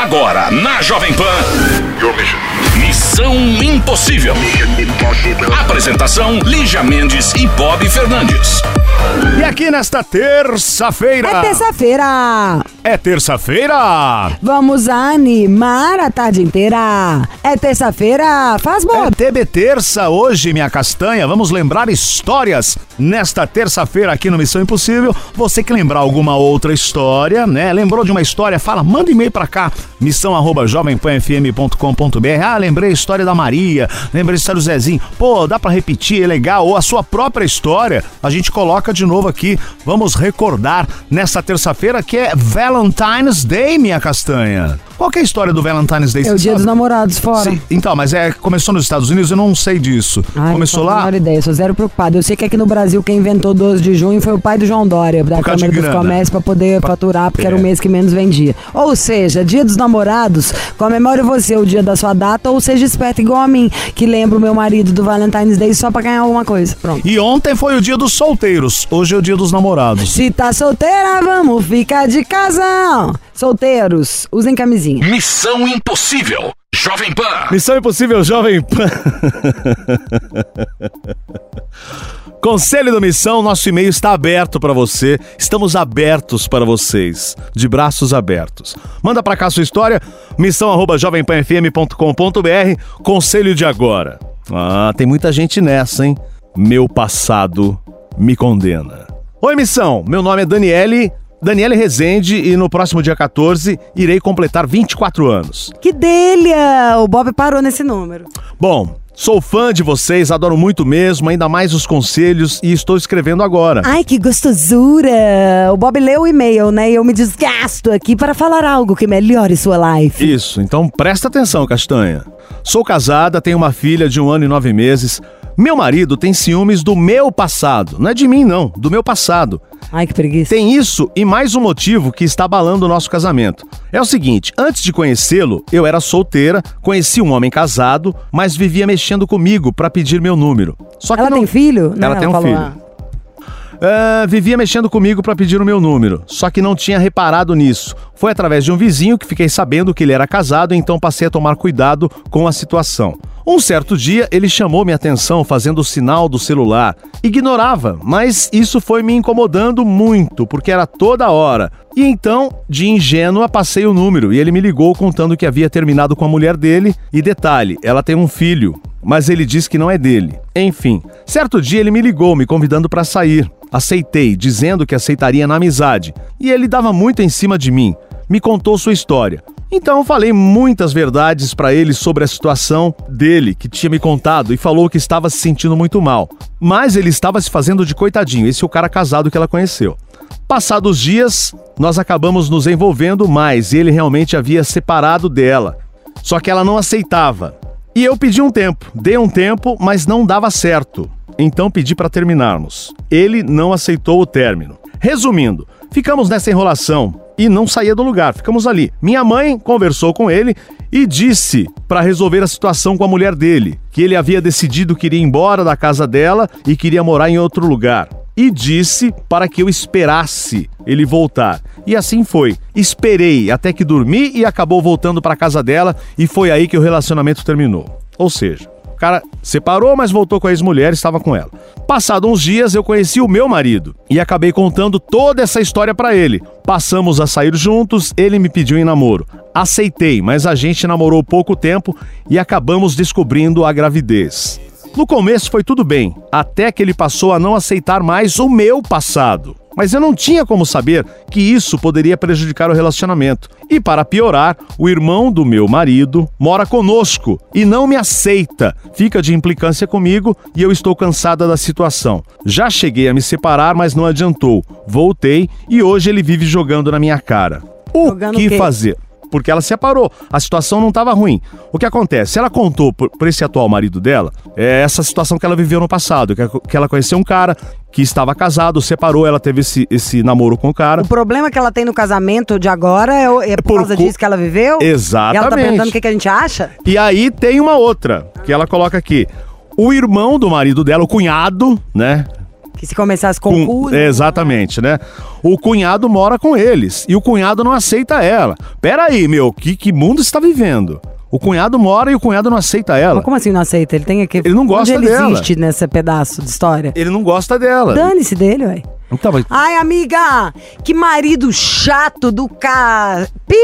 Agora na Jovem Pan. Missão Impossível. Apresentação: Lígia Mendes e Bob Fernandes. E aqui nesta terça-feira. É terça-feira. É terça-feira. Vamos animar a tarde inteira. É terça-feira. Faz bom. É TB Terça hoje, minha castanha. Vamos lembrar histórias nesta terça-feira aqui no Missão Impossível. Você que lembrar alguma outra história, né? Lembrou de uma história? Fala, manda e-mail pra cá. Missão arroba jovempanfm.com.br. Ah, lembrei a história da Maria. Lembrei a história do Zezinho. Pô, dá pra repetir, é legal. Ou a sua própria história. A gente coloca de novo aqui. Vamos recordar nessa terça-feira que é Valentine's Day, minha castanha. Qual que é a história do Valentine's Day? É o dia dos sabe? namorados fora. Sim, Então, mas é começou nos Estados Unidos, eu não sei disso. Ai, Começou não lá? menor ideia, sou zero preocupado. Eu sei que aqui no Brasil quem inventou 12 de junho foi o pai do João Dória, da Câmara dos. Comércios, pra poder faturar, porque era o É. mês que menos vendia. Ou seja, dia dos namorados, comemore você o dia da sua data, ou seja esperto igual a mim, que lembra o meu marido do Valentine's Day só pra ganhar alguma coisa. Pronto. E ontem foi o dia dos solteiros, hoje é o dia dos namorados. Se tá solteira, vamos ficar de casal. Solteiros, usem camisinha. Missão Impossível. Jovem Pan. Missão Impossível Jovem Pan. Conselho da Missão, nosso e-mail está aberto para você. Estamos abertos para vocês, de braços abertos. Manda para cá sua história, missão@jovempanfm.com.br. Conselho de agora. Ah, tem muita gente nessa, hein? Meu passado me condena. Oi, missão. Meu nome é Daniele, Daniele Rezende e no próximo dia 14 irei completar 24 anos. Que delha! O Bob parou nesse número. Bom, sou fã de vocês, adoro muito mesmo, ainda mais os conselhos e estou escrevendo agora. Ai, que gostosura! O Bob leu o e-mail, né? E eu me desgasto aqui para falar algo que melhore sua life. Isso, então presta atenção, Castanha. Sou casada, tenho uma filha de um ano e nove meses. Meu marido tem ciúmes do meu passado. Não é de mim, não, do meu passado. Ai, que preguiça. Tem isso e mais um motivo que está abalando o nosso casamento. É o seguinte: antes de conhecê-lo, eu era solteira, conheci um homem casado, mas vivia mexendo comigo para pedir meu número. Só que Ela não... tem filho? Ela Não, tem um filho. Ah, vivia mexendo comigo para pedir o meu número, só que não tinha reparado nisso. Foi através de um vizinho que fiquei sabendo que ele era casado, então passei a tomar cuidado com a situação. Um certo dia, ele chamou minha atenção fazendo o sinal do celular. Ignorava, mas isso foi me incomodando muito, porque era toda hora. E então, de ingênua, passei o número e ele me ligou contando que havia terminado com a mulher dele. E detalhe, ela tem um filho, mas ele diz que não é dele. Enfim, certo dia ele me ligou me convidando para sair. Aceitei, dizendo que aceitaria na amizade. E ele dava muito em cima de mim. Me contou sua história. Então falei muitas verdades para ele sobre a situação dele, que tinha me contado, e falou que estava se sentindo muito mal. Mas ele estava se fazendo de coitadinho, esse é o cara casado que ela conheceu. Passados dias, nós acabamos nos envolvendo mais e ele realmente havia separado dela. Só que ela não aceitava. E eu pedi um tempo, dei um tempo, mas não dava certo. Então pedi para terminarmos. Ele não aceitou o término. Resumindo, ficamos nessa enrolação e não saía do lugar, ficamos ali. Minha mãe conversou com ele e disse para resolver a situação com a mulher dele, que ele havia decidido que iria embora da casa dela e queria morar em outro lugar. E disse para que eu esperasse ele voltar. E assim foi. Esperei até que dormi e acabou voltando para casa dela e foi aí que o relacionamento terminou. Ou seja, o cara separou, mas voltou com a ex-mulher estava com ela. Passado uns dias, eu conheci o meu marido e acabei contando toda essa história para ele. Passamos a sair juntos, ele me pediu em namoro. Aceitei, mas a gente namorou pouco tempo e acabamos descobrindo a gravidez. No começo foi tudo bem, até que ele passou a não aceitar mais o meu passado. Mas eu não tinha como saber que isso poderia prejudicar o relacionamento. E para piorar, o irmão do meu marido mora conosco e não me aceita. Fica de implicância comigo e eu estou cansada da situação. Já cheguei a me separar, mas não adiantou. Voltei e hoje ele vive jogando na minha cara. O Jogando que o fazer? Porque ela separou, a situação não estava ruim. O que acontece? Ela contou para esse atual marido dela é essa situação que ela viveu no passado, que, que ela conheceu um cara que estava casado, separou, ela teve esse, esse namoro com o cara. O problema que ela tem no casamento de agora é, é por, Por causa cu- disso que ela viveu? Exatamente. E ela tá perguntando o que, que a gente acha? E aí tem uma outra, que ela coloca aqui. O irmão do marido dela, o cunhado, né? Que se começasse com cu... né? Exatamente, né? O cunhado mora com eles e o cunhado não aceita ela. Pera aí, meu, que, que mundo está vivendo? O cunhado mora e o cunhado não aceita ela. Mas como assim não aceita? Ele tem aqui... Ele não gosta Onde ele dela. existe nesse pedaço de história? Ele não gosta dela. Dane-se dele, ué. Então, mas- Ai, amiga, que marido chato do ca... Pi,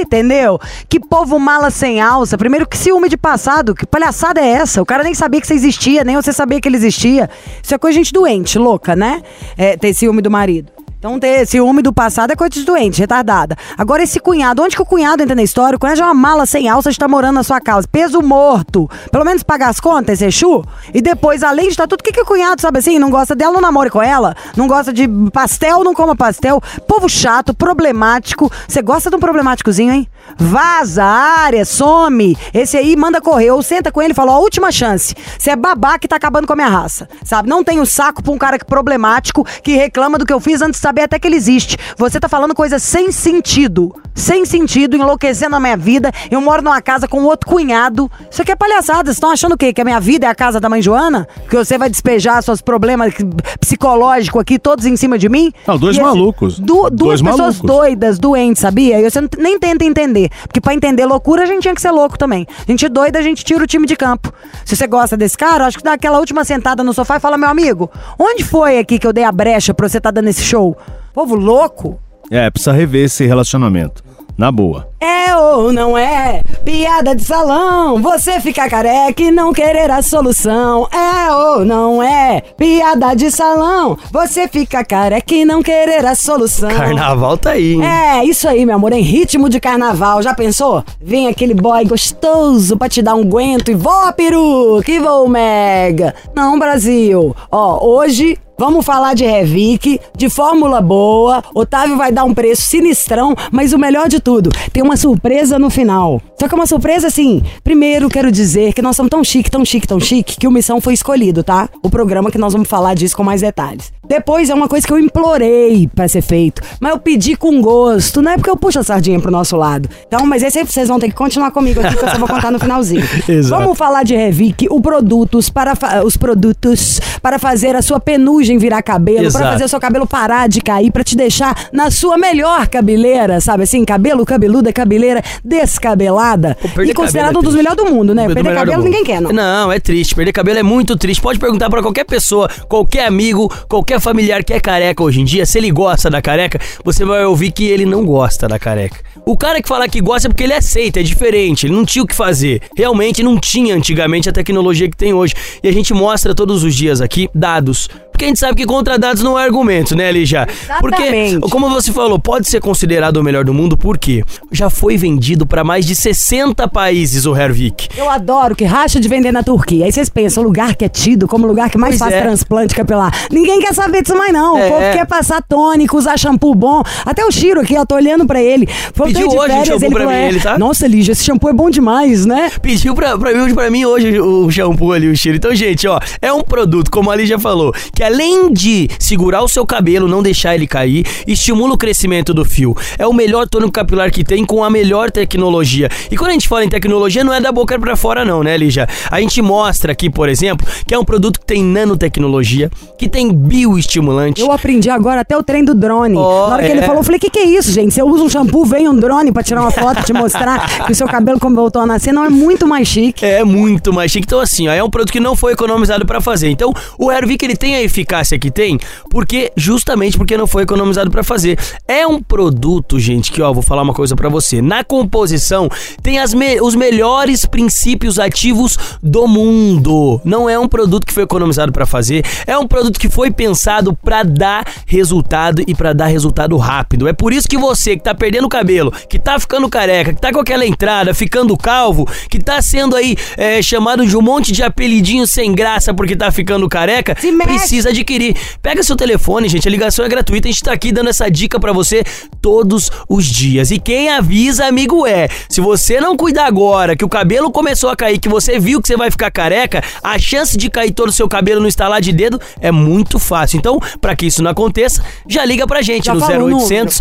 entendeu? Que povo mala sem alça. Primeiro, que ciúme de passado. Que palhaçada é essa? O cara nem sabia que você existia, nem você sabia que ele existia. Isso é coisa de gente doente, louca, né? É, ter ciúme do marido. Então, ter ciúme do passado é coisa de doente, retardada. Agora, esse cunhado, onde que o cunhado entra na história? O cunhado é uma mala sem alça estar morando na sua casa. Peso morto. Pelo menos pagar as contas, esse Exu. E depois, além de estar tudo, o que, que o cunhado, sabe assim, não gosta dela, não namore com ela? Não gosta de pastel, não coma pastel. Povo chato, problemático. Você gosta de um problemáticozinho, hein? Vaza, área, some. Esse aí manda correr. Ou senta com ele e fala, ó, última chance. Você é babá que tá acabando com a minha raça. Sabe? Não tem o saco pra um cara problemático que reclama do que eu fiz antes de saber até que ele existe. Você tá falando coisa sem sentido. Sem sentido, enlouquecendo a minha vida. Eu moro numa casa com outro cunhado. Isso aqui é palhaçada. Vocês estão achando o quê? Que a minha vida é a casa da mãe Joana? Que você vai despejar seus problemas psicológicos aqui todos em cima de mim? Não, dois E esse- malucos. Du- duas Dois pessoas malucos. doidas, doentes, sabia? E você não- nem tenta entender. Porque pra entender loucura, a gente tinha que ser louco também. A gente doida, a gente tira o time de campo. Se você gosta desse cara, acho que dá aquela última sentada no sofá e fala, meu amigo, onde foi aqui que eu dei a brecha pra você estar dando esse show? Povo louco? É, precisa rever esse relacionamento. Na boa. É ou não é? Piada de salão. Você fica careca e não querer a solução. É ou não é? Piada de salão. Você fica careca e não querer a solução. Carnaval tá aí, hein? É, isso aí, meu amor, em ritmo de carnaval. Já pensou? Vem aquele boy gostoso pra te dar um guento e voa, peru, que voa mega. Não, Brasil. Ó, hoje vamos falar de Revic, de fórmula boa. Otávio vai dar um preço sinistrão, mas o melhor de tudo, tem uma surpresa no final. Só que é uma surpresa assim. Primeiro, quero dizer que nós somos tão chique, tão chique, tão chique, que o Missão foi escolhido, tá? O programa que nós vamos falar disso com mais detalhes. Depois é uma coisa que eu implorei pra ser feito, mas eu pedi com gosto, não é porque eu puxo a sardinha pro nosso lado. Então, mas esse aí vocês vão ter que continuar comigo aqui que eu só vou contar no finalzinho. Exato. Vamos falar de Revic, o produtos para os produtos para fazer a sua penugem virar cabelo, para fazer o seu cabelo parar de cair, pra te deixar na sua melhor cabeleira, sabe assim, cabelo cabeluda, cabeleira descabelada Pô, e considerado é um dos melhores do mundo, né? Perder cabelo ninguém quer, não. Não, é triste. Perder cabelo é muito triste. Pode perguntar pra qualquer pessoa, qualquer amigo, qualquer familiar que é careca hoje em dia, se ele gosta da careca, você vai ouvir que ele não gosta da careca. O cara que fala que gosta é porque ele aceita, é diferente, ele não tinha o que fazer. Realmente não tinha antigamente a tecnologia que tem hoje. E a gente mostra todos os dias aqui dados. Porque a gente sabe que contra dados não é argumento, né, Lígia? Porque, como você falou, pode ser considerado o melhor do mundo porque já foi vendido pra mais de 60 países o Hervik. Eu adoro que racha de vender na Turquia. Aí vocês pensam, o lugar que é tido como o lugar que mais Pois faz é. transplante capilar. Ninguém quer saber disso mais, não. É. O povo quer passar tônico, usar shampoo bom. Até o Chiro aqui, ó, tô olhando pra ele. Voltei Pediu de hoje um férias, shampoo ele pra falou, mim, é, ele, tá? Nossa, Lígia, esse shampoo é bom demais, né? Pediu pra, pra, mim, pra mim hoje o shampoo ali, o cheiro. Então, gente, ó, é um produto, como a já falou, que além de segurar o seu cabelo, não deixar ele cair, estimula o crescimento do fio. É o melhor tônico capilar que tem com a melhor tecnologia. E quando a gente fala em tecnologia, não é da boca pra fora, não, né, Lígia? A gente mostra aqui, por exemplo, que é um produto que tem nanotecnologia, que tem bioestimulante. Eu aprendi agora até o trem do drone. Ó, Na hora que ele é. falou, eu falei, o que, que é isso, gente? Você usa um shampoo, vem um drone pra tirar uma foto e te mostrar que o seu cabelo como voltou a nascer, não é muito mais chique. É muito mais chique. Então, assim, ó, é um produto que não foi economizado pra fazer. Então, o Hervik ele tem a eficácia que tem? Porque justamente porque não foi economizado pra fazer. É um produto, gente, que ó, vou falar uma coisa pra você. Na composição tem as me- os melhores princípios ativos do mundo. Não é um produto que foi economizado pra fazer, é um produto que foi pensado pra dar resultado e pra dar resultado rápido. É por isso que você que tá perdendo o cabelo, que tá ficando careca, que tá com aquela entrada, ficando calvo, que tá sendo aí é, chamado de um monte de apelidinho sem graça porque tá ficando careca, Se mexe. precisa adquirir. Pega seu telefone, gente, a ligação é gratuita, a gente tá aqui dando essa dica pra você todos os dias. E quem avisa, amigo, é. Se você não cuidar agora, que o cabelo começou a cair, que você viu que você vai ficar careca, a chance de cair todo o seu cabelo no estalar de dedo é muito fácil. Então, pra que isso não aconteça, já liga pra gente Já no falou o 0800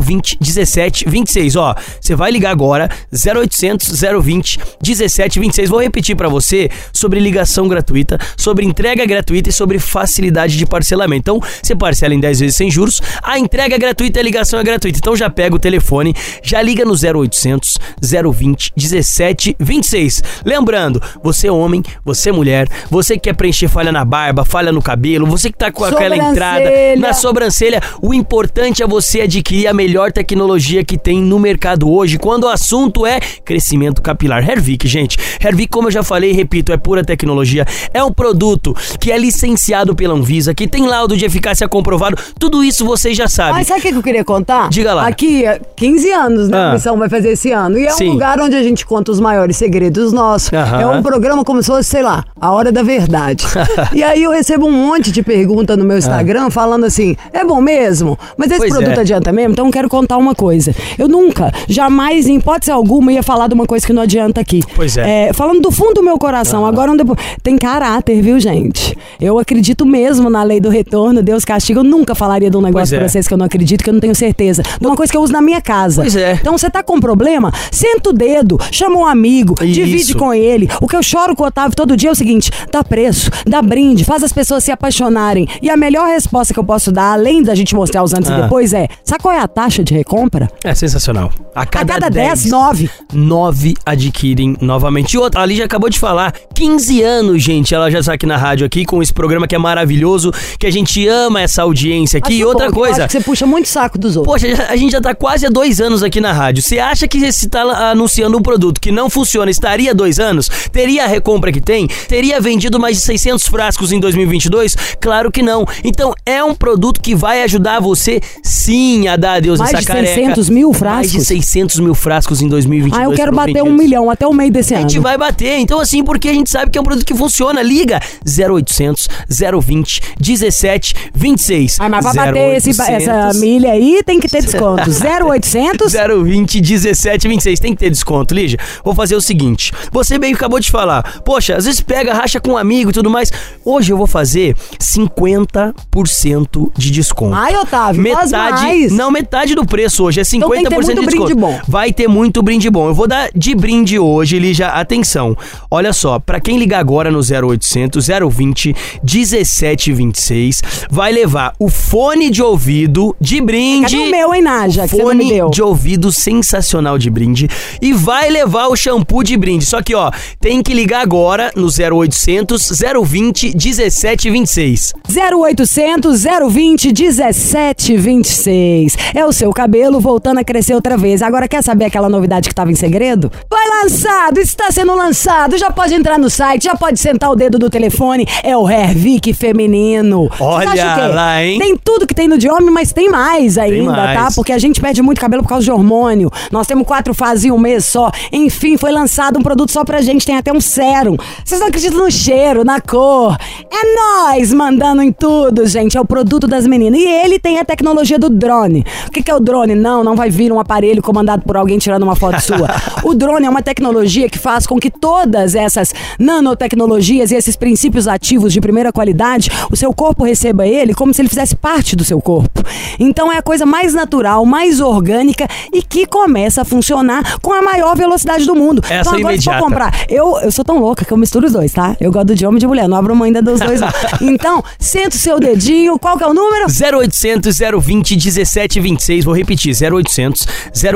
020 17 26. Ó, você vai ligar agora 0800 020 17 26. Vou repetir pra você sobre ligação gratuita, sobre entrega gratuita e sobre facilidade de parcelamento. Então, você parcela em 10 vezes sem juros, a entrega é gratuita e a ligação é gratuita. Então já pega o telefone, já liga no 0800 020 17 26. Lembrando, você é homem, você é mulher, você que quer preencher falha na barba, falha no cabelo, você que tá com aquela entrada na sobrancelha, o importante é você adquirir a melhor tecnologia que tem no mercado hoje, quando o assunto é crescimento capilar. Hervik, gente. Hervik, como eu já falei e repito, é pura tecnologia. É um produto que é licenciado pela Anvisa, que tem laudo de eficácia comprovado. Tudo isso vocês já sabem. Mas sabe o que eu queria contar? Diga lá. Aqui, é 15 anos, né? Ah. A missão vai fazer esse ano. E é Sim. um lugar onde a gente conta os maiores segredos nossos. Aham. É um programa como se fosse, sei lá, a hora da verdade. e aí eu recebo um monte de pergunta no meu Instagram falando assim: é bom mesmo? Mas esse Pois produto é. adianta mesmo? Então eu quero contar uma coisa. Eu nunca, jamais, em hipótese alguma, ia falar de uma coisa que não adianta aqui. Pois é. falando do fundo do meu coração, agora um depo- tem caráter, viu, gente? Eu acredito mesmo na lei do retorno, Deus castiga. Eu nunca falaria de um negócio Pois é. pra vocês que eu não acredito, que eu não tenho certeza. De uma coisa que eu uso na minha casa. Pois é. Então você tá com problema, senta o dedo, chama um amigo, divide Isso. com ele. O que eu choro com o Otávio todo dia é o seguinte: dá preço, dá brinde, faz as pessoas se apaixonarem. E a melhor resposta que eu posso dar, além da gente mostrar os antes Ah. e depois, é: sabe qual é a taxa de recompra? É sensacional. A cada, a cada 10, 10, 9. 9 adquirem novamente. E outra, a Ali já acabou de falar, 15 anos, gente, ela já está aqui na rádio aqui com esse programa que é maravilhoso, que a gente ama essa audiência aqui. E Acho outra bom, que eu coisa, você puxa muito saco dos outros. Poxa, a gente já tá quase há dois anos aqui na rádio. Você acha que se tá anunciando um produto que não funciona, estaria dois anos? Teria a recompra que tem? Teria vendido mais de 600 frascos em 2022? Claro que não. Então é um produto que vai ajudar você, sim, a dar adeus Mais essa de careca. 600 mil Mais de frascos? 600 mil frascos em 2022. ah, eu quero bater um milhão até o meio desse A ano. gente vai bater. Então, assim, porque a gente sabe que é um produto que funciona. Liga 0800 020 17 26. Ah, mas pra bater esse, essa milha aí tem que ter desconto. 0800 020 17 26. Tem que ter desconto, Lígia. Vou fazer o seguinte. Você bem acabou de falar. Poxa, às vezes pega, racha com um amigo e tudo mais. Hoje eu vou fazer 50% de desconto. Ai, Otávio, metade. mais. Não, metade do preço hoje. É 50% Então tem que ter muito de brinde desconto. bom. Vai ter muito brinde bom. Eu vou dar de brinde hoje, Lígia. Atenção. Olha só, pra quem ligar agora no 0800 020 1726, vai levar o fone de ouvido de brinde. Cadê o meu, hein, Naja, Fone de ouvido sensacional de brinde e vai levar o shampoo de brinde. Só que, ó, tem que ligar agora no 0800 020 1726. 0800 020 1726. É o seu cabelo voltando a crescer outra vez. Agora quer saber aquela novidade que estava em segredo? Vai lançado, está sendo lançado. Já pode entrar no site, já pode sentar o dedo do telefone. É o Hervik feminino. Vocês Olha lá, hein? Tem tudo que tem no de homem, mas tem mais ainda, mais. tá? Porque a gente perde muito cabelo por causa de hormônio. Nós temos quatro fases em um mês só. Enfim, foi lançado um produto só pra gente. Tem até um sérum. Vocês não acreditam no cheiro, na cor. É nós mandando em tudo, gente. É o produto das meninas. E ele tem a tecnologia do drone. O que, que é o drone? Não, não vai vir um aparelho comandado por alguém tirando uma foto sua. O drone é uma tecnologia que faz com que todas essas nanotecnologias e esses princípios ativos de primeira qualidade, o seu corpo receba ele como se ele fizesse parte do seu corpo. Então é a coisa mais natural, mais orgânica e que começa a funcionar com a maior velocidade do mundo. Essa então agora se for imediata. comprar, eu, eu sou tão louca que eu misturo os dois, tá? Eu gosto de homem e de mulher, não abro mão ainda dos dois. Então, senta o seu dedinho, qual que é o número? 0800 020 1726. Vou repetir: 0800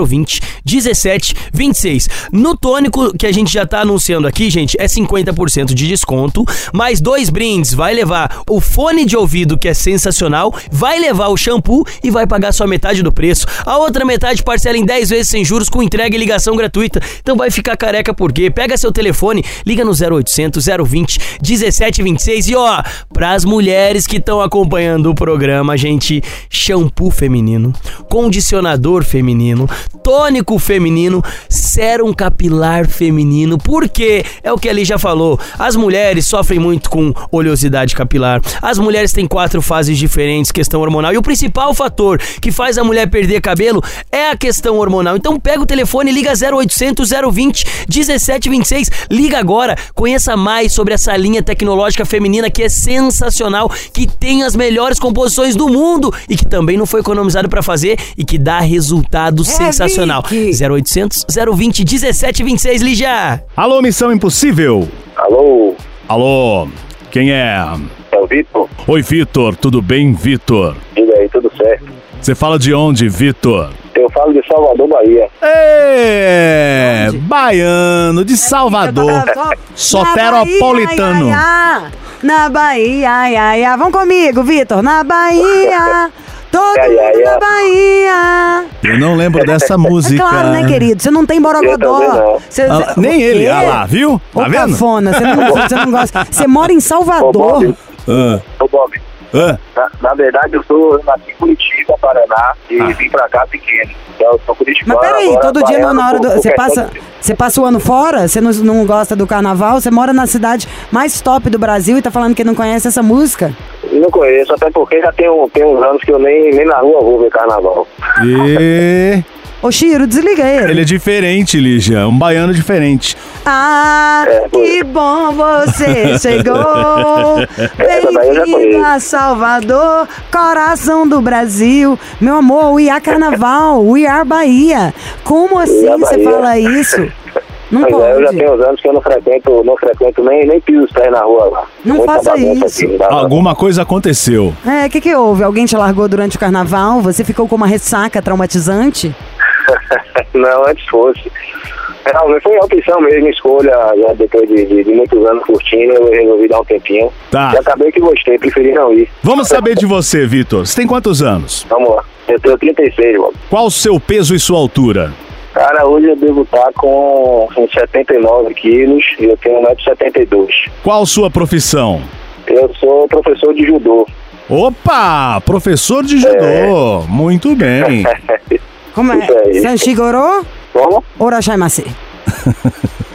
020 1726. No tônico que a gente já tá anunciando aqui, gente, é 50% de desconto, mais dois brindes. Vai levar o fone de ouvido, que é sensacional, vai levar o shampoo e vai pagar só metade do preço. A outra metade parcela em 10 vezes sem juros com entrega e ligação gratuita. Então vai ficar careca por quê? Pega seu telefone, liga no 0800 020 1726 e ó, pras mulheres que estão acompanhando o programa, gente, shampoo feminino, condicionador feminino, tônico feminino, sérum capilar feminino. Por quê? É o que ali já falou. As mulheres sofrem muito com oleosidade capilar. As mulheres têm quatro fases diferentes, questão hormonal. E o principal fator que faz a mulher perder cabelo é a questão hormonal. Então pega o telefone, liga 0800 020 1726. Liga agora, conheça mais sobre essa linha tecnológica feminina que é sensacional, que tem as melhores composições do mundo e que também não foi economizado para fazer e que dá resultado sensacional. Vicky. 0800 020 1726, Lígia. Alô, Missão Impossível. Alô, Alô, quem é? É o Vitor? Oi, Vitor, tudo bem, Vitor? Diga aí, tudo certo. Você fala de onde, Vitor? Eu falo de Salvador, Bahia. É, baiano de Salvador. Soteropolitano. Na Bahia, ai, ai, ai. Vamos comigo, Vitor. Na Bahia. Todo Ai, ai, mundo na ai. Bahia. Eu não lembro dessa É música. claro, né, querido? Você não tem Borogodó. Você- Ah, nem ele, ah lá, viu? Ô, Tá vendo? cafona, você não, você não gosta. Você mora em Ô, Salvador. Ah, ô, Bob, ah. na, na verdade eu sou eu nasci em Curitiba, Paraná, e Ah. vim pra cá pequeno. Então eu sou Curitibano. Mas peraí, agora todo dia baiano na hora do. Você passa, você passa o ano fora? Você não, não gosta do carnaval? Você mora na cidade mais top do Brasil e tá falando que não conhece essa música? Não conheço, até porque já tem, um, tem uns anos que eu nem, nem na rua vou ver carnaval. E... Ô, Chiro, desliga ele. Ele é diferente, Lígia. Um baiano diferente. Ah, É, que bom você chegou. Bem-vindo a Salvador, coração do Brasil. Meu amor, we are carnaval, we are Bahia. Como assim você fala isso? Não Mas é, eu já pode. tenho uns anos que eu não frequento, não frequento nem, nem piso os pés na rua lá. Não Muita faça isso. aqui, Alguma coisa aconteceu. É, o que, que houve? Alguém te largou durante o carnaval? Você ficou com uma ressaca traumatizante? não, antes fosse. Mas foi a opção mesmo, escolha, já depois de, de, de muitos anos curtindo, eu resolvi dar um tempinho. Tá. E acabei que gostei, preferi não ir. Vamos saber de você, Vitor. Você tem quantos anos? Vamos lá. Eu tenho 36, mano. Qual o seu peso e sua altura? Cara, hoje eu devo estar com uns 79 quilos e eu tenho 1,72m. Qual sua profissão? Eu sou professor de judô. Opa! Professor de judô. Muito bem. Como é? Isso aí. Sanshigoro Como? Orashaimase.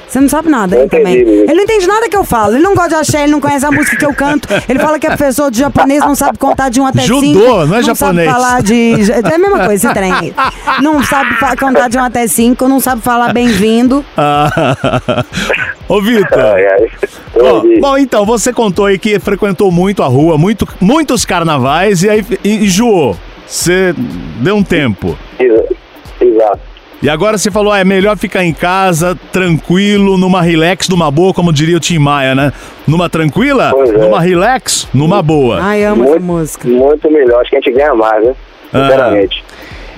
Você não sabe nada, hein, também. Ele não entende nada que eu falo. Ele não gosta de axé, ele não conhece a música que eu canto. Ele fala que é professor de japonês, não sabe contar de um até Judô, cinco. não é japonês. sabe falar de... É a mesma coisa, esse trem. Não sabe contar de um até cinco, não sabe falar bem-vindo. Ah, Ô, Vitor. Eu- bom, então, você contou aí que frequentou muito a rua, muito, muitos carnavais e aí e- enjoou. Você deu um tempo. Exa- Exato. E agora você falou, ah, é melhor ficar em casa, tranquilo, numa relax, numa boa, como diria o Tim Maia, né? Numa tranquila, é. numa relax, numa boa. Ai, amo essa Muito, música. muito melhor. Acho que a gente ganha mais, né? Ah. Sinceramente.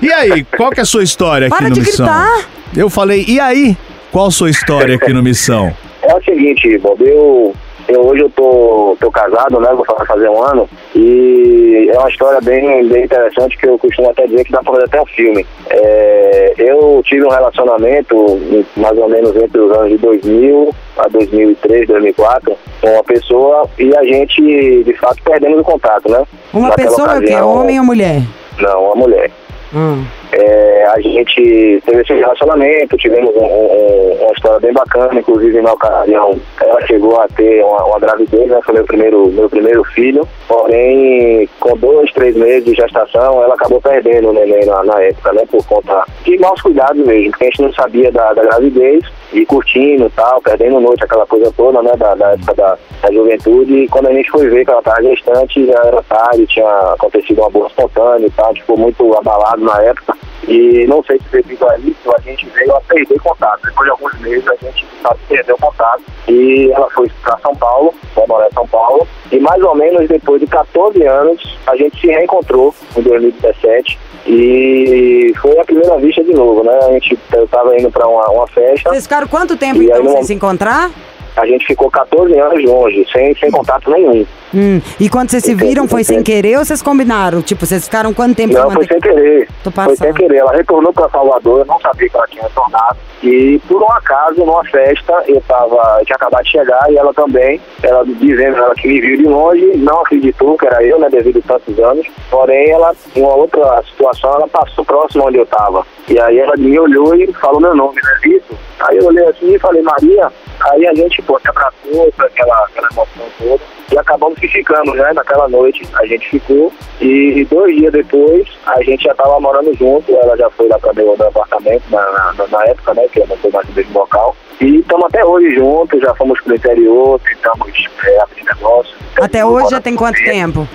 E aí, qual que é a sua história aqui Para no de Missão? gritar. Eu falei, e aí? Qual a sua história aqui no Missão? É o seguinte, Bob, eu, eu hoje eu tô, tô casado, né? Vou fa- fazer um ano. E é uma história bem, bem interessante que eu costumo até dizer que dá pra fazer até um filme. É, eu tive um relacionamento mais ou menos entre os anos de 2000 a 2003, 2004 com uma pessoa e a gente, de fato, perdemos o contato, né? Uma Naquela pessoa é o quê? ocasião- Homem ou mulher? Não, uma mulher. Hum. É, a gente teve esse relacionamento, tivemos um- um- uma história bem bacana, inclusive na ocasião ela chegou a ter uma, uma gravidez, né? Foi meu primeiro, meu primeiro filho. Porém, com dois, três meses de gestação, ela acabou perdendo o neném na, na época, né? Por conta de maus cuidados mesmo, porque a gente não sabia da, da gravidez e curtindo e tal, perdendo noite, aquela coisa toda, né? Da, da época da, da juventude. E quando a gente foi ver que ela estava gestante, já era tarde, tinha acontecido uma bolsa espontânea e tal, ficou muito abalado na época. E não sei se devido a isso a gente veio a perder contato. Depois de alguns meses a gente fato, perdeu contato e ela foi para São Paulo, foi morar em São Paulo. E mais ou menos depois de 14 anos a gente se reencontrou em 2017 e foi a primeira vista de novo, né? A gente, eu estava indo para uma, uma festa. Vocês ficaram quanto tempo, então, sem se encontrar? A gente ficou 14 anos longe, sem, sem contato nenhum. Hum, E quando vocês se viram, foi sem querer ou vocês combinaram? Tipo, vocês ficaram quanto tempo? Não, foi sem querer. Foi sem querer. Ela retornou para Salvador, eu não sabia que ela tinha retornado. E por um acaso, numa festa, eu tava, eu tinha acabado de chegar e ela também, ela dizendo ela que me viu de longe, não acreditou que era eu, né, devido a tantos anos. Porém, ela, em uma outra situação, ela passou próximo onde eu tava. E aí ela me olhou e falou meu nome, né, Vitor? Aí eu olhei assim e falei, Maria. Aí a gente, pô, se abraçou, foi aquela, aquela emoção toda. E acabamos que ficamos, né? Naquela noite a gente ficou. E dois dias depois a gente já estava morando junto. Ela já foi lá para dentro do apartamento na, na, na época, né? Que eu não estou mais no mesmo local. E estamos até hoje juntos, já fomos pro interior, tentamos é, abrir negócio. Até hoje já tem quanto tempo?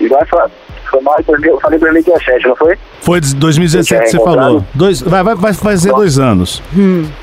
E vai foi mais, eu falei pra mim que é sete, não foi? Foi de 2017 que você Encontrado? falou. Dois, vai, vai, vai fazer dois anos.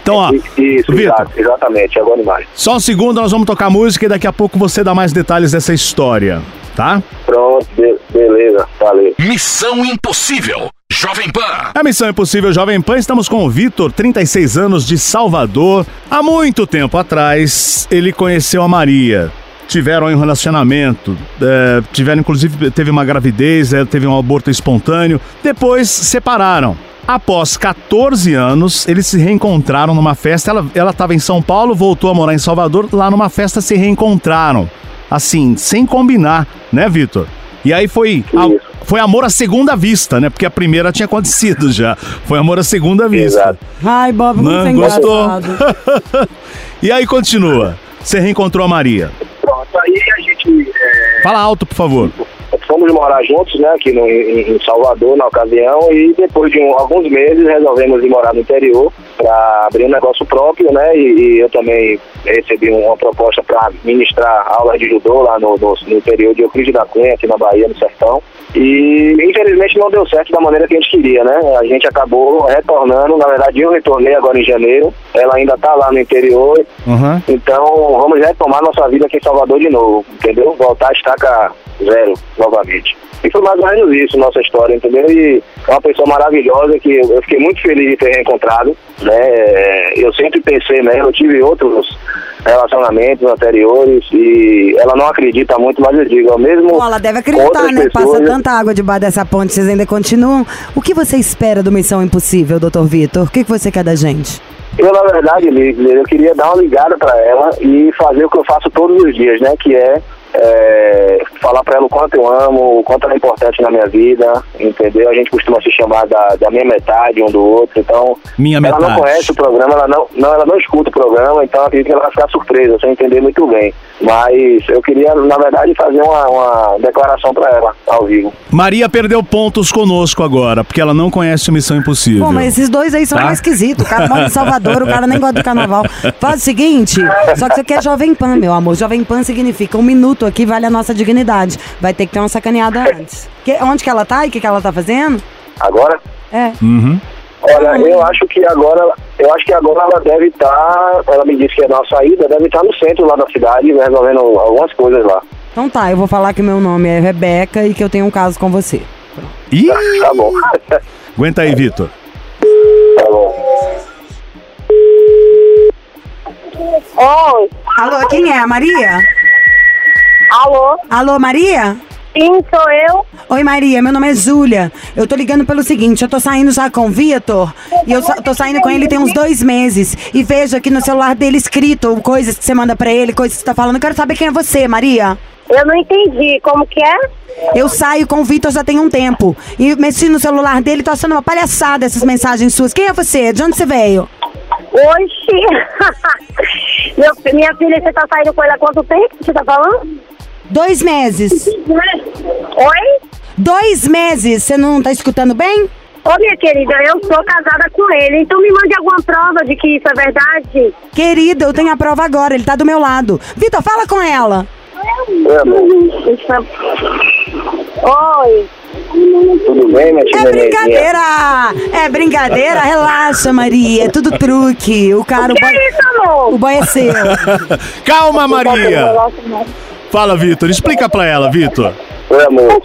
Então, ó, Isso, Vitor. exatamente, agora mais. só um segundo, nós vamos tocar música e daqui a pouco você dá mais detalhes dessa história, tá? Pronto, be- beleza, valeu. Missão Impossível. Jovem Pan. A Missão Impossível Jovem Pan, estamos com o Vitor, 36 anos, de Salvador. Há muito tempo atrás, ele conheceu a Maria. Tiveram um relacionamento, é, tiveram inclusive, teve uma gravidez, é, teve um aborto espontâneo. Depois separaram. Após 14 anos, eles se reencontraram numa festa. Ela ela estava em São Paulo, voltou a morar em Salvador. Lá numa festa se reencontraram. Assim, sem combinar, né, Vitor? E aí foi, a- foi amor à segunda vista, né? Porque a primeira tinha acontecido já. Foi amor à segunda vista. Exato. Ai, Bob, muito Não, gostou? engraçado. e aí continua. Você reencontrou a Maria. Aí a gente é, Fala alto, por favor. Fomos morar juntos, né, aqui no, em, em Salvador na ocasião, e depois de um- alguns meses resolvemos ir morar no interior para abrir um negócio próprio, né, e, e eu também recebi uma proposta para ministrar aulas de judô lá no, no, no interior de Euclides da Cunha, aqui na Bahia, no Sertão. E infelizmente não deu certo da maneira que a gente queria, né? A gente acabou retornando, na verdade eu retornei agora em janeiro, ela ainda está lá no interior, Uhum. então vamos retomar nossa vida aqui em Salvador de novo, entendeu? Voltar a estaca zero novamente. E foi mais ou menos isso, nossa história, entendeu? E é uma pessoa maravilhosa que eu eu fiquei muito feliz de ter reencontrado, né? Eu sempre pensei nela, eu tive outros relacionamentos anteriores e ela não acredita muito, mas eu digo, o mesmo Bom, ela deve acreditar, né? Passa pessoas, tanta água debaixo dessa ponte, vocês ainda continuam. O que você espera do Missão Impossível, doutor Vitor? O que você quer da gente? Eu, na verdade, Lívia, eu queria dar uma ligada para ela e fazer o que eu faço todos os dias, né? Que é, é, falar para ela o quanto eu amo, o quanto ela é importante na minha vida, entendeu? A gente costuma se chamar da, da minha metade um do outro, então... Minha ela metade. não conhece o programa, ela não, não, ela não escuta o programa, então acredito que ela vai ficar surpresa, sem entender muito bem. Mas eu queria, na verdade, fazer uma, uma declaração para ela, ao vivo. Maria perdeu pontos conosco agora, porque ela não conhece Missão Impossível. Pô, mas esses dois aí são Tá. mais esquisitos. O cara mora em Salvador, o cara nem gosta do carnaval. Faz o seguinte, só que isso aqui é Jovem Pan, meu amor. Jovem Pan significa um minuto aqui vale a nossa dignidade. Vai ter que ter uma sacaneada antes. Que- onde que ela tá e o que, que ela tá fazendo? Agora... É. Uhum. Olha, eu acho que agora, eu acho que agora ela deve estar, ela me disse que é na saída, deve estar no centro lá da cidade, resolvendo algumas coisas lá. Então tá, eu vou falar que meu nome é Rebeca e que eu tenho um caso com você. Ih, Tá bom. aguenta aí, Vitor. tá bom. Oi, Alô, quem é? A Maria? alô? Alô, Maria? Sim, sou eu. Oi, Maria, meu nome é Júlia. Eu tô ligando pelo seguinte, eu tô saindo já com o Vitor e eu tô saindo com ele tem uns dois meses. E vejo aqui no celular dele escrito coisas que você manda pra ele, coisas que você tá falando. Eu quero saber quem é você, Maria. Eu não entendi. Como que é? Eu saio com o Vitor já tem um tempo. E mexi no celular dele, tô achando uma palhaçada essas mensagens suas. Quem é você? De onde você veio? Oxi. Meu, minha filha, você tá saindo com ela há quanto tempo? Você tá falando? Dois meses. Oi? Dois meses. Você não tá escutando bem? Ô, minha querida, eu sou casada com ele. Então me mande alguma prova de que isso é verdade. Querida, eu tenho a prova agora, ele tá do meu lado. Vitor, fala com ela. Oi, é- Oi. Tudo bem, minha tia É brincadeira! É brincadeira? Relaxa, Maria. É tudo truque. O cara, o Que boy, é isso, amor? o boy é seu. Calma, Maria. Fala, Vitor. Explica pra ela, Vitor. Oi, amor.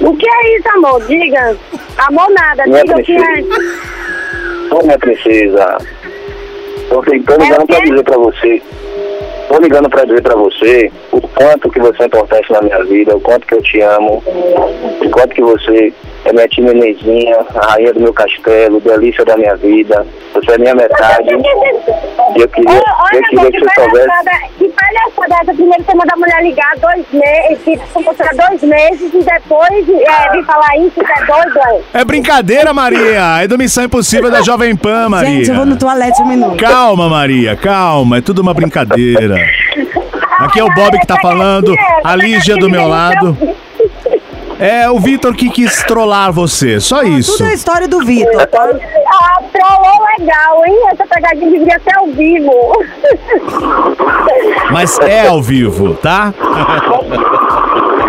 O que é isso, amor? Diga. Amor nada, Minha diga o que é. Ô, minha princesa. Tô tentando É o dando pra dizer pra você. tô ligando pra dizer pra você o quanto que você é importante na minha vida, o quanto que eu te amo, o quanto que você é minha tia Nenezinha, a rainha do meu castelo, delícia da minha vida. Você é minha metade. E eu queria, Olha, eu queria amor, que que você soubesse. palhaçada, que palhaçada essa. Primeiro você manda a mulher ligar dois meses, você dois meses e depois é, vir falar isso, é doido, é? É brincadeira, Maria. É do Missão Impossível da Jovem Pan, Maria. Gente, eu vou no toalete um minuto. Calma, Maria, calma. É tudo uma brincadeira. Aqui é o Bob que tá falando, a Lígia do meu lado. É o Vitor que quis trollar você, só isso. Tudo é a história do Vitor. tá? Ah, trollou legal, hein? Essa pegadinha deveria ser ao vivo. Mas é ao vivo, tá?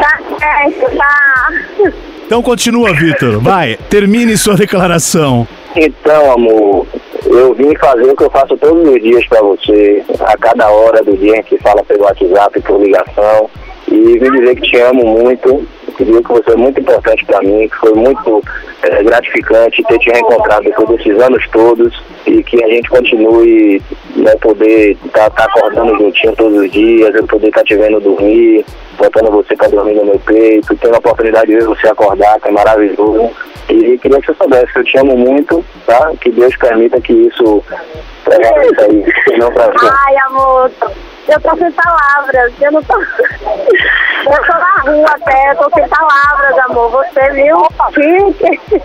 Tá certo, tá. Então continua, Vitor. Vai, termine sua declaração. Então, amor, eu vim fazer o que eu faço todos os dias pra você, a cada hora do dia em que fala pelo WhatsApp, por ligação, e vim dizer que te amo muito, que dizer que você é muito importante pra mim, que foi muito eh, gratificante ter te reencontrado depois desses anos todos, e que a gente continue né, poder estar acordando juntinho todos os dias, eu poder estar te vendo dormir, botando você pra dormir no meu peito, tendo a oportunidade de ver você acordar, que é maravilhoso. E queria que você soubesse eu te amo muito, tá? Que Deus permita que isso prevaleça aí, se não pra. Ai, amor, eu tô sem palavras. Eu não tô. Eu tô na rua até, eu tô sem palavras, amor. Você viu? Que, que,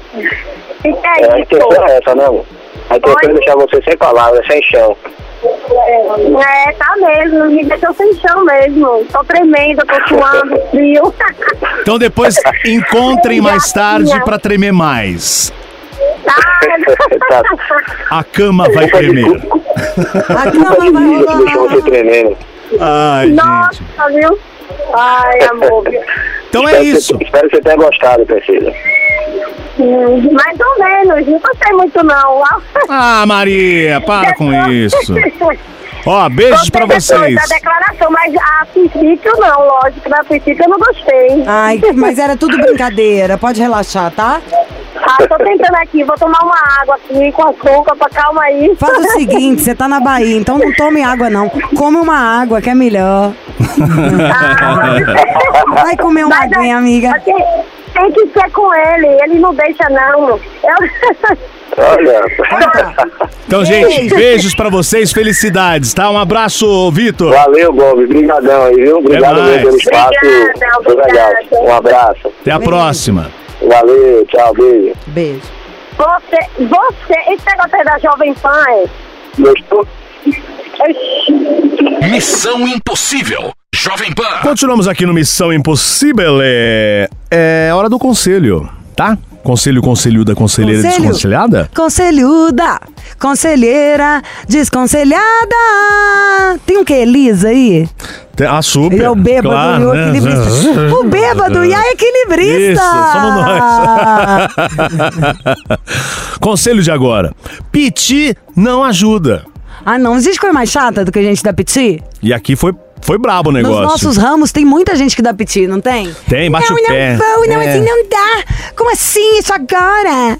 que É, é a intenção isso? é essa, não? A intenção é deixar você sem palavras, sem chão. É, tá mesmo, me deixou sem chão mesmo. Tô tremendo, tô suando, frio. Então depois encontrem mais tarde pra tremer mais. Tá. A cama vai tremer. A cama vai você rolar. tremendo. Ai, gente. Nossa, viu? Ai, amor. Então é Espero que isso. você- Espero que você tenha gostado, princesa. Hum, Mais ou menos, não gostei muito não. Ah, Maria, para com isso. Ó, beijos pra vocês. Da declaração, mas a princípio não, lógico. Na princípio eu não gostei. Ai, mas era tudo brincadeira. Pode relaxar, tá? Ah, tô tentando aqui, vou tomar uma água aqui com açúcar pra calma aí. Faz o seguinte, você tá na Bahia, então não tome água não. Come uma água, que é melhor. Vai comer uma Mas, aguinha, amiga. Tem, tem que ser com ele, ele não deixa não. Eu... Olha. Então, gente, beijos pra vocês, felicidades, tá? Um abraço, Vitor. Valeu, Bob. Obrigadão aí, viu? Obrigado mais. mesmo pelo espaço. Obrigada, Foi legal. obrigada. Um abraço. Até a próxima. Valeu, tchau, beijo. Beijo. Você, você, esse negócio aí da Jovem Pan, é? Gostou? Missão Impossível. Jovem Pan. Continuamos aqui no Missão Impossível. É, é hora do conselho, tá? Conselho, conselhuda, conselheira, Conselho. desconselhada? Conselhuda, conselheira, desconselhada. Tem um que Elisa aí? Ah, super. Ele é o bêbado claro, e o né? equilibrista. O bêbado e a equilibrista. Isso, somos nós. Conselho de agora. Piti não ajuda. ah, não. Existe coisa mais chata do que a gente dá piti? E aqui foi, foi brabo o Nos negócio. nossos ramos tem muita gente que dá piti, não tem? Tem, bate não, o pé. Não, vou, não, É. assim não dá. Como assim isso agora?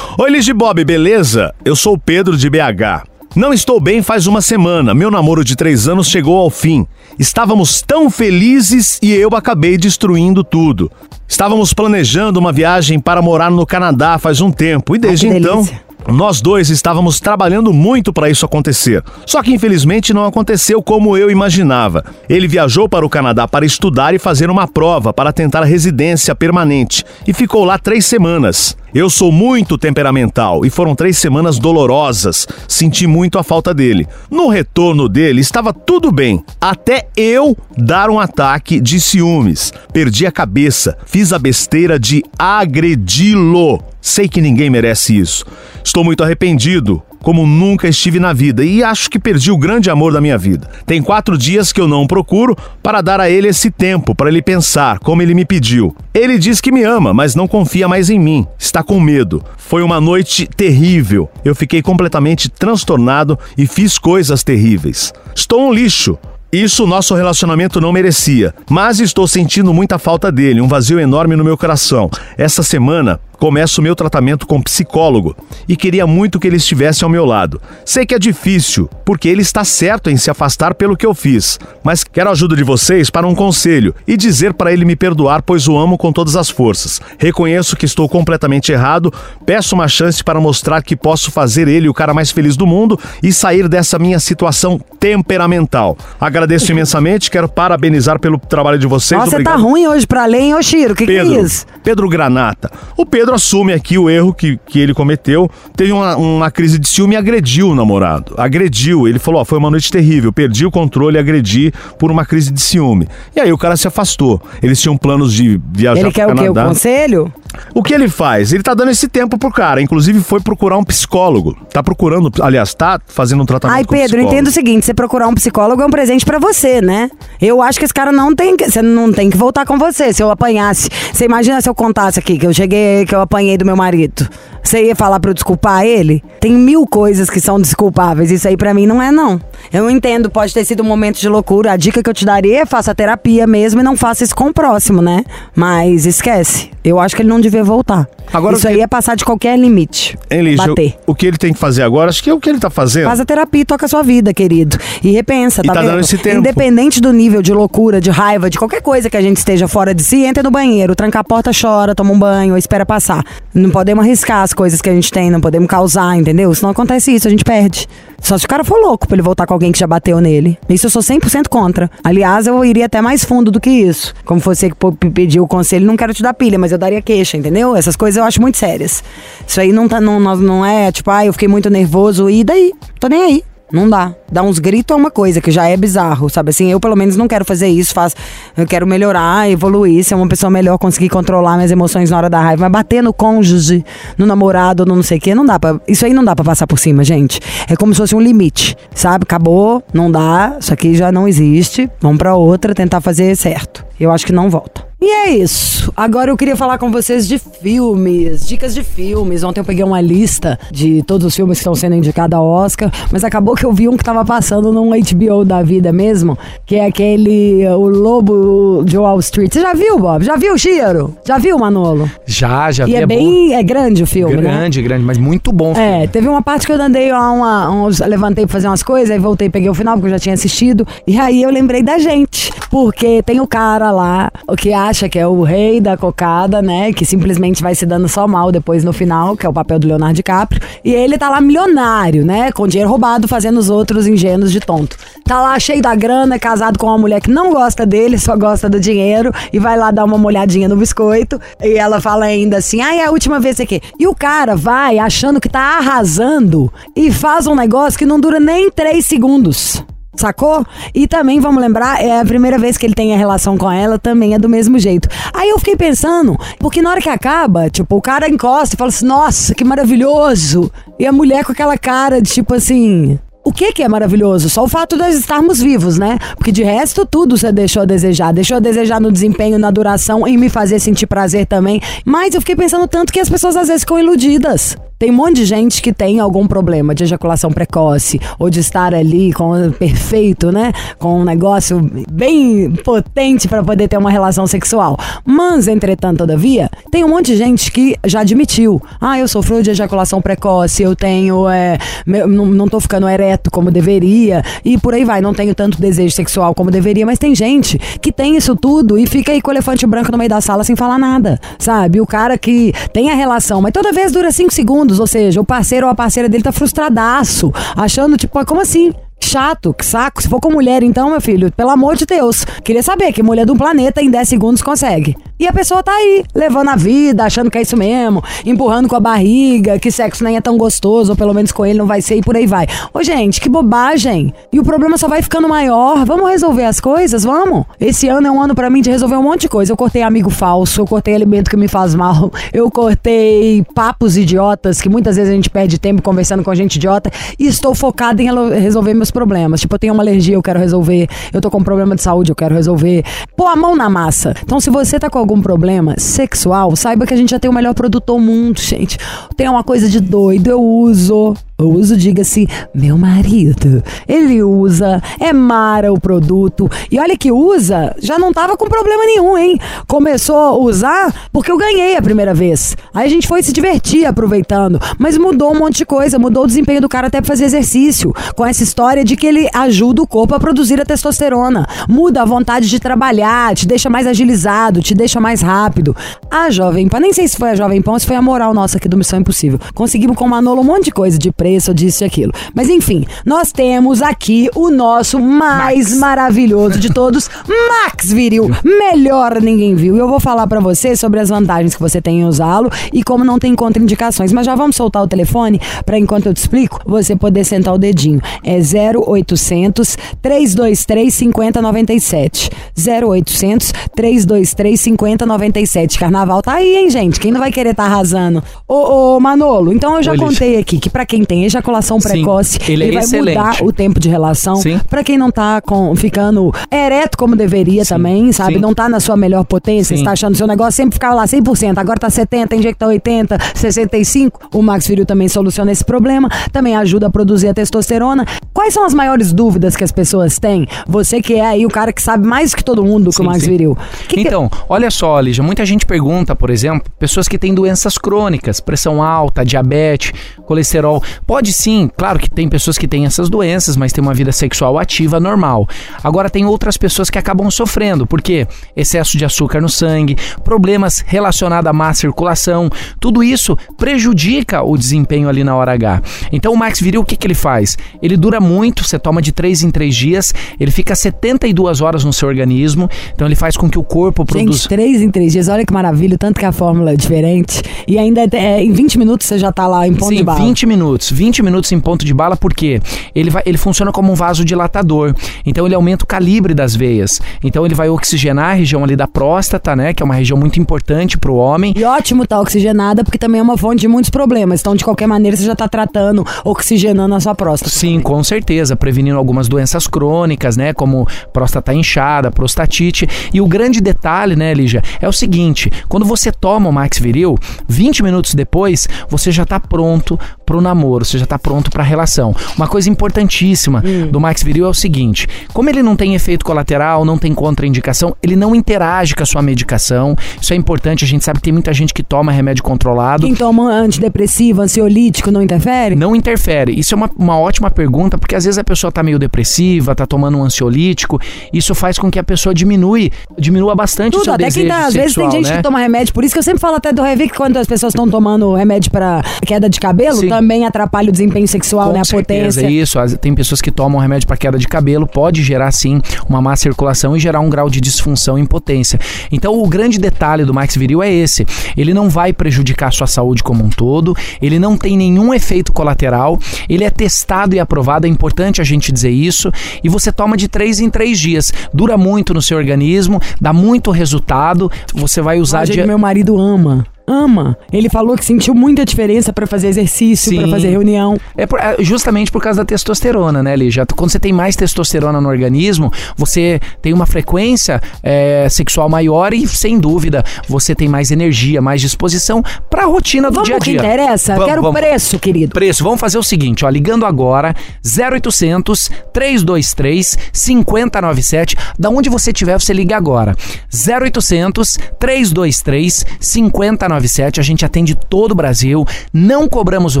Oi, Ligia Bob, beleza? Eu sou o Pedro de BH. Não estou bem faz uma semana. Meu namoro de três anos chegou ao fim. Estávamos tão felizes e eu acabei destruindo tudo. Estávamos planejando uma viagem para morar no Canadá faz um tempo e desde que então. Nós dois estávamos trabalhando muito para isso acontecer. Só que infelizmente não aconteceu como eu imaginava. Ele viajou para o Canadá para estudar e fazer uma prova para tentar residência permanente e ficou lá três semanas. Eu sou muito temperamental e foram três semanas dolorosas. Senti muito a falta dele. No retorno dele estava tudo bem, até eu dar um ataque de ciúmes. Perdi a cabeça, fiz a besteira de agredi-lo. Sei que ninguém merece isso. Estou muito arrependido, como nunca estive na vida, e acho que perdi o grande amor da minha vida. Tem quatro dias que eu não o procuro para dar a ele esse tempo, para ele pensar, como ele me pediu. Ele diz que me ama, mas não confia mais em mim, está com medo. Foi uma noite terrível. Eu fiquei completamente transtornado e fiz coisas terríveis. Estou um lixo. Isso nosso relacionamento não merecia, mas estou sentindo muita falta dele, um vazio enorme no meu coração. Essa semana começo o meu tratamento com psicólogo e queria muito que ele estivesse ao meu lado. Sei que é difícil, porque ele está certo em se afastar pelo que eu fiz, mas quero a ajuda de vocês para um conselho e dizer para ele me perdoar, pois o amo com todas as forças. Reconheço que estou completamente errado, peço uma chance para mostrar que posso fazer ele o cara mais feliz do mundo e sair dessa minha situação temperamental. Agradeço imensamente, quero parabenizar pelo trabalho de vocês. Nossa, você tá ruim hoje pra ler, hein, ô Chiro? O que, que é isso? Pedro Granata. O Pedro assume aqui o erro que, que ele cometeu. Teve uma, uma crise de ciúme e agrediu o namorado. Agrediu. Ele falou: ó, foi uma noite terrível. Perdi o controle e agredi por uma crise de ciúme. E aí o cara se afastou. Eles tinham planos de viajar Ele quer o quê? O conselho? O que ele faz? Ele tá dando esse tempo pro cara. Inclusive foi procurar um psicólogo. Tá procurando, aliás, tá fazendo um tratamento Ai, Pedro, entenda o seguinte: você procurar um psicólogo é um presente pra você, né? Eu acho que esse cara não tem que. Você não tem que voltar com você. Se eu apanhasse. Você imagina se eu contasse aqui que eu cheguei, que eu apanhei do meu marido. Você ia falar pra eu desculpar ele? Tem mil coisas que são desculpáveis. Isso aí pra mim não é, não. Eu entendo, pode ter sido um momento de loucura. A dica que eu te daria é faça terapia mesmo e não faça isso com o próximo, né? Mas esquece. Eu acho que ele não devia voltar. Agora, isso o que- aí é passar de qualquer limite. Hein, Bater. o que ele tem que fazer agora? Acho que é o que ele tá fazendo. Faz a terapia e toca a sua vida, querido. E repensa, E tá, tá vendo? dando esse tempo. Independente do nível de loucura, de raiva, de qualquer coisa que a gente esteja fora de si, entra no banheiro, tranca a porta, chora, toma um banho, espera passar. Não podemos arriscar as coisas que a gente tem, não podemos causar, entendeu? Se não acontece isso, a gente perde. Só se o cara for louco pra ele voltar com alguém que já bateu nele. Isso eu sou 100% contra. Aliás, eu iria até mais fundo do que isso. Como você que pediu o conselho, não quero te dar pilha, mas eu daria queixa, entendeu? Essas coisas eu acho muito sérias. Isso aí não, tá, não- não é tipo, ah, eu fiquei muito nervoso e daí? Tô nem aí. Não dá. Dar uns gritos é uma coisa que já é bizarro, sabe? Assim, eu pelo menos não quero fazer isso, faz, eu quero melhorar, evoluir, ser uma pessoa melhor, conseguir controlar minhas emoções na hora da raiva. Mas bater no cônjuge, no namorado, no não sei o quê, não dá pra. Isso aí não dá pra passar por cima, gente. É como se fosse um limite, sabe? Acabou, não dá, isso aqui já não existe. Vamos pra outra, tentar fazer certo. Eu acho que não volta. E é isso. Agora eu queria falar com vocês de filmes, dicas de filmes. Ontem eu peguei uma lista de todos os filmes que estão sendo indicados ao Oscar, mas acabou que eu vi um que tava passando num HBO da vida mesmo, que é aquele O Lobo de Wall Street. Você já viu, Bob? Já viu, Chiro? Já viu, Manolo? Já, já e vi. é, bom. bem. É grande o filme, né? grande, grande, mas muito bom. É, teve uma parte que eu andei lá, uma, levantei pra fazer umas coisas, aí voltei, peguei o final, porque eu já tinha assistido. E aí eu lembrei da gente. Porque tem o cara lá, o que acha que é o rei da cocada, né? Que simplesmente vai se dando só mal depois no final, que é o papel do Leonardo DiCaprio. E ele tá lá milionário, né? Com dinheiro roubado, fazendo os outros ingênuos de tonto. Tá lá cheio da grana, casado com uma mulher que não gosta dele, só gosta do dinheiro, e vai lá dar uma molhadinha no biscoito. E ela fala ainda assim: ah, é a última vez aqui. E o cara vai achando que tá arrasando e faz um negócio que não dura nem três segundos. Sacou? E também, vamos lembrar, é a primeira vez que ele tem a relação com ela, também é do mesmo jeito. Aí eu fiquei pensando, porque na hora que acaba, tipo, o cara encosta e fala assim, nossa, que maravilhoso. E a mulher com aquela cara de tipo assim. O que que é maravilhoso? Só o fato de nós estarmos vivos, né? Porque de resto, tudo você deixou a desejar. Deixou a desejar no desempenho, na duração, em me fazer sentir prazer também. Mas eu fiquei pensando tanto que as pessoas às vezes ficam iludidas. Tem um monte de gente que tem algum problema de ejaculação precoce ou de estar ali com perfeito, né? Com um negócio bem potente para poder ter uma relação sexual. Mas, entretanto, todavia, tem um monte de gente que já admitiu. Ah, eu sofro de ejaculação precoce, eu tenho. É, meu- não, não tô ficando ereto como deveria. E por aí vai, não tenho tanto desejo sexual como deveria. Mas tem gente que tem isso tudo e fica aí com o elefante branco no meio da sala sem falar nada. Sabe? O cara que tem a relação, mas toda vez dura cinco segundos. Ou seja, o parceiro ou a parceira dele tá frustradaço, achando, tipo, "Ah, como assim? Chato, que saco. Se for com mulher, então, meu filho, pelo amor de Deus. Queria saber que mulher de um planeta em 10 segundos consegue. E a pessoa tá aí, levando a vida, achando que é isso mesmo, empurrando com a barriga, que sexo nem é tão gostoso, ou pelo menos com ele não vai ser, e por aí vai. Ô, gente, que bobagem. E o problema só vai ficando maior. Vamos resolver as coisas? Vamos? Esse ano é um ano pra mim de resolver um monte de coisa. Eu cortei amigo falso, eu cortei alimento que me faz mal, eu cortei papos idiotas, que muitas vezes a gente perde tempo conversando com gente idiota, e estou focada em resolver meus problemas. Tipo, eu tenho uma alergia, eu quero resolver. Eu tô com um problema de saúde, eu quero resolver. Pô a mão na massa. Então, se você tá com algum problema sexual, saiba que a gente já tem o melhor produto do mundo, gente. Tem uma coisa de doido, eu uso. Uso, diga-se, meu marido. Ele usa, é mara o produto. E olha que usa, já não tava com problema nenhum, hein? Começou a usar porque eu ganhei a primeira vez. Aí a gente foi se divertir aproveitando. Mas mudou um monte de coisa, mudou o desempenho do cara até pra fazer exercício. Com essa história de que ele ajuda o corpo a produzir a testosterona. Muda a vontade de trabalhar, te deixa mais agilizado, te deixa mais rápido. A Jovem Pan, nem sei se foi a Jovem Pan ou se foi a moral nossa aqui do Missão Impossível. Conseguimos com o Manolo um monte de coisa de preço, disso e aquilo. Mas enfim, nós temos aqui o nosso mais maravilhoso de todos, Max Viril. Melhor ninguém viu. E eu vou falar pra você sobre as vantagens que você tem em usá-lo e como não tem contraindicações. Mas já vamos soltar o telefone pra enquanto eu te explico, você poder sentar o dedinho. É 0800 323 5097. 0800 323 5097. Carnaval tá aí, hein, gente? Quem não vai querer tá arrasando? Ô, ô Manolo, então eu já Lígia. contei aqui que pra quem tem ejaculação Sim, precoce, ele é vai excelente. mudar o tempo de relação. Pra quem não tá com, ficando ereto como deveria Sim, também, sabe? sim. Não tá na sua melhor potência, está achando seu negócio sempre ficava lá 100%, agora tá 70, tem dia que tá 80, 65. O Max Viril também soluciona esse problema, também ajuda a produzir a testosterona. Quais são as maiores dúvidas que as pessoas têm? Você que é aí o cara que sabe mais que todo mundo que o Sim, Max sim. Viril. Que que- Então, olha só, Lígia, muita gente pergunta, por exemplo, pessoas que têm doenças crônicas, pressão alta, diabetes, colesterol. Pode sim, claro que tem pessoas que têm essas doenças, mas têm uma vida sexual ativa normal. Agora tem outras pessoas que acabam sofrendo, porque excesso de açúcar no sangue, problemas relacionados à má circulação, tudo isso prejudica o desempenho ali na hora H. Então o Max Viril, o que, que ele faz? Ele dura muito, você toma de 3 em 3 dias, ele fica 72 horas no seu organismo, então ele faz com que o corpo produza. Gente, três em três dias, olha que maravilha, tanto que a fórmula é diferente. E ainda é, em 20 minutos você já tá lá em ponto Sim, de bala. 20 minutos. 20 minutos em ponto de bala, porque ele, vai, ele funciona como um vasodilatador. Então ele aumenta o calibre das veias. Então ele vai oxigenar a região ali da próstata, né? Que é uma região muito importante para o homem. E ótimo tá oxigenada, porque também é uma fonte de muitos problemas. Então, de qualquer maneira, você já tá tratando, oxigenando a sua próstata. Sim, com certeza, prevenindo algumas doenças crônicas, né, como próstata inchada, prostatite. E o grande detalhe, né, Lígia, é o seguinte, quando você toma o Max Viril, 20 minutos depois, você já tá pronto pro namoro, você já tá pronto pra relação. Uma coisa importantíssima do Max Viril é o seguinte, como ele não tem efeito colateral, não tem contraindicação, ele não interage com a sua medicação. Isso é importante, a gente sabe que tem muita gente que toma remédio controlado. Quem toma antidepressivo, ansiolítico, não interfere? Não interfere. Isso é uma, uma ótima pergunta, porque às vezes a pessoa tá meio depressiva, tá tomando um ansiolítico. Isso faz com que a pessoa diminui, diminua bastante o Tudo, seu até desejo quem tá, às vezes tem gente né? que toma remédio, por isso que eu sempre falo até do Revic, que quando as pessoas estão tomando remédio pra queda de cabelo, Sim. também atrapalha o desempenho sexual, Com né? A certeza, potência. isso. Tem pessoas que tomam remédio para queda de cabelo, pode gerar sim uma má circulação e gerar um grau de disfunção e impotência. Então, o grande detalhe do Max Viril é esse: ele não vai prejudicar a sua saúde como um todo, ele não tem nenhum efeito colateral, ele é testado e aprovado, é importante a gente dizer isso, e você toma de três em três dias. Dura muito no seu organismo, dá muito resultado, você vai usar Hoje de. meu marido ama. Ama. Ele falou que sentiu muita diferença pra fazer exercício, Sim. fazer reunião. É por- é justamente por causa da testosterona, né, Lígia? Quando você tem mais testosterona no organismo, você tem uma frequência é, sexual maior e, sem dúvida, você tem mais energia, mais disposição pra rotina do Vamos dia a pro que dia. interessa? Vamos, Quero vamos. preço, querido. Preço, vamos fazer o seguinte, ó, ligando agora 0800 323 5097, da onde você estiver, você liga agora. 0800 323 5097, a gente atende todo o Brasil, não cobramos o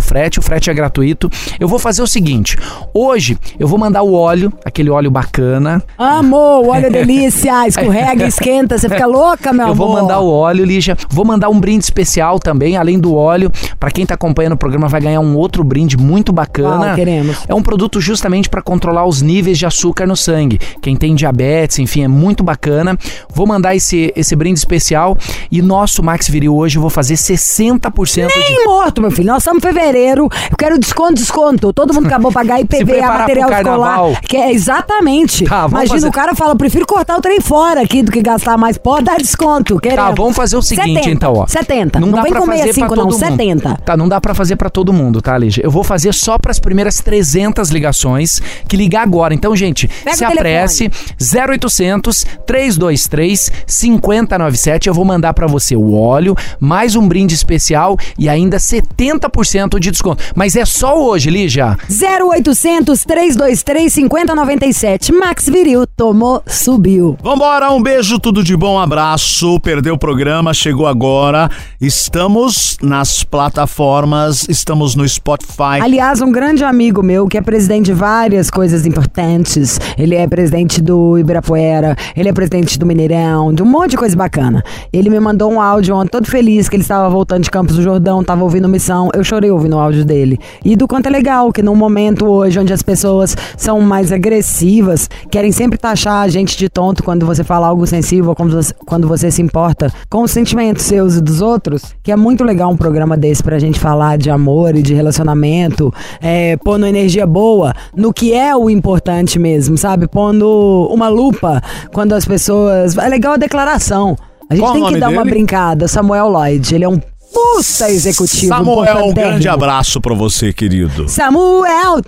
frete, o frete é gratuito. Eu vou fazer o seguinte, hoje eu vou mandar o óleo, aquele óleo bacana. Amor, olha delícia, escorrega, esquenta, você fica louca, meu Eu amor. vou mandar o óleo, Lígia. Vou mandar um brinde especial também, além do óleo. Pra quem tá acompanhando o programa, vai ganhar um outro brinde muito bacana. Qual queremos? É um produto justamente pra controlar os níveis de açúcar no sangue. Quem tem diabetes, enfim, é muito bacana. Vou mandar esse, esse brinde especial. E nosso Max Viril hoje eu vou fazer 60% de. Nem morto, meu filho. Nós estamos em fevereiro. Eu quero desconto, desconto. Todo mundo acabou pagar IPVA, material escolar. Que é exatamente. Tá, Imagina fazer- o cara fala, prefiro cortar o trem fora aqui do que gastar mais. Pode dar desconto. Tá, Queremos. vamos fazer o seguinte 70, então, ó. 70. Não, dá vem pra com fazer 65 pra não, todo mundo. 70. Tá, não dá pra fazer pra todo mundo, tá, Lígia? Eu vou fazer só pras primeiras 300 ligações que ligar agora. Então, gente, Pega se apresse 0800 323 5097. Eu vou mandar pra você o óleo mais mais um brinde especial e ainda 70% de desconto. Mas é só hoje, Lígia. 0800 323 5097. Max Viril, tomou, subiu. Vambora, um beijo, tudo de bom, abraço. Perdeu o programa, chegou agora. Estamos nas plataformas, estamos no Spotify. Aliás, um grande amigo meu que é presidente de várias coisas importantes. Ele é presidente do Ibirapuera, ele é presidente do Mineirão, de um monte de coisa bacana. Ele me mandou um áudio ontem, todo feliz que ele estava voltando de Campos do Jordão, estava ouvindo missão. Eu chorei ouvindo o áudio dele. E do quanto é legal que num momento hoje onde as pessoas são mais agressivas, querem sempre taxar a gente de tonto quando você fala algo sensível, quando você, quando você se importa com os sentimentos seus e dos outros, que é muito legal um programa desse pra gente falar de amor e de relacionamento, é, pondo energia boa no que é o importante mesmo, sabe? Pondo uma lupa quando as pessoas. É legal a declaração. A gente Qual o tem que dar uma dele? brincada. Samuel Lloyd, ele é um puta executivo. Samuel, um grande abraço pra você, querido. Samuel!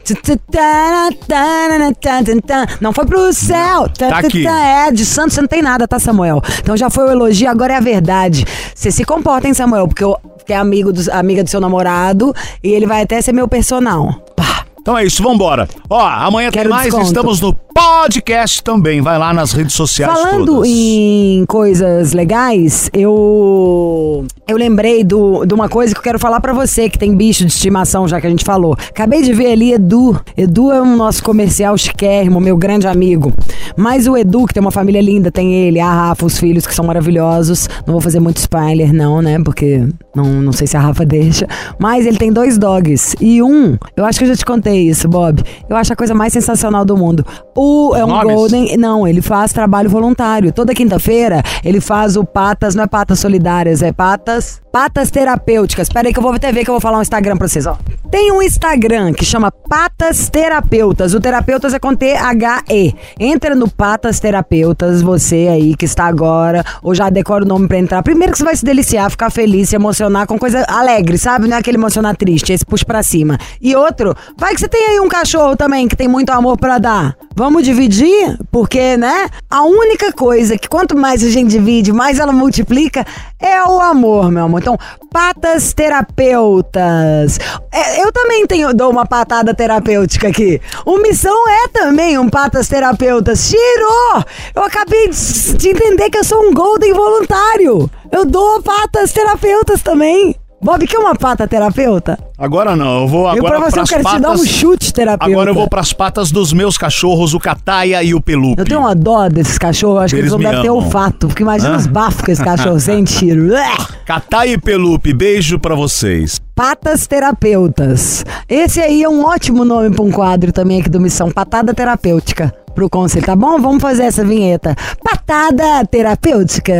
Não foi pro céu. Tá, aqui. É, de santo você não tem nada, tá, Samuel? Então já foi o elogio, agora é a verdade. Você se comporta, hein, Samuel? Porque eu que é amigo do, amiga do seu namorado e ele vai até ser meu personal. Pá. Então é isso, vambora. Ó, amanhã Quero tem mais, desconto. estamos no podcast também. Vai lá nas redes sociais Falando todas. em coisas legais, eu eu lembrei do, de uma coisa que eu quero falar pra você que tem bicho de estimação, já que a gente falou. Acabei de ver ali Edu. Edu é um nosso comercial chiquérrimo, meu grande amigo. Mas o Edu, que tem uma família linda, tem ele, a Rafa, os filhos que são maravilhosos. Não vou fazer muito spoiler, não, né? Porque não, não sei se a Rafa deixa. Mas ele tem dois dogs. E um, eu acho que eu já te contei isso, Bob. Eu acho a coisa mais sensacional do mundo. O é um Nomes? Golden. Não, ele faz trabalho voluntário. Toda quinta-feira ele faz o Patas, não é Patas Solidárias, é Patas. Patas Terapêuticas. Pera aí que eu vou até ver que eu vou falar um Instagram pra vocês, ó. Tem um Instagram que chama Patas Terapeutas. O terapeutas é com T-H-E. Entra no Patas Terapeutas, você aí que está agora, ou já decora o nome pra entrar. Primeiro que você vai se deliciar, ficar feliz, se emocionar com coisa alegre, sabe? Não é aquele emocionar triste, esse puxa pra cima. E outro, vai que você tem aí um cachorro também que tem muito amor pra dar. Vamos dividir? Porque, né? A única coisa que quanto mais a gente divide, mais ela multiplica é o amor, meu amor. Então, patas terapeutas. É, eu também tenho, dou uma patada terapêutica aqui. O Missão é também um patas terapeutas. Tirou! Eu acabei de, de entender que eu sou um golden voluntário. Eu dou patas terapeutas também. Bob, que é uma pata terapeuta? Agora não, eu vou eu agora pra você eu quero te dar um patas- chute terapeuta. Agora eu vou pras patas dos meus cachorros, o Cataia e o Pelupe. Eu tenho uma dó desses cachorros, acho que Eles eles não me devem ter olfato, porque imagina Hã? os bafos que esse cachorro sente tiro. Cataia e Pelupe, beijo pra vocês. Patas terapeutas. Esse aí é um ótimo nome pra um quadro também aqui do Missão, Patada Terapêutica. Pro conselho, tá bom? Vamos fazer essa vinheta. Patada terapêutica.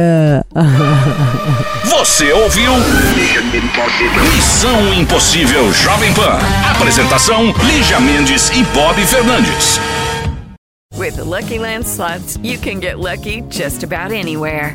Você ouviu? Missão Impossível Jovem Pan. Apresentação: Lígia Mendes e Bob Fernandes. With the Lucky Land slots, you can get lucky just about anywhere.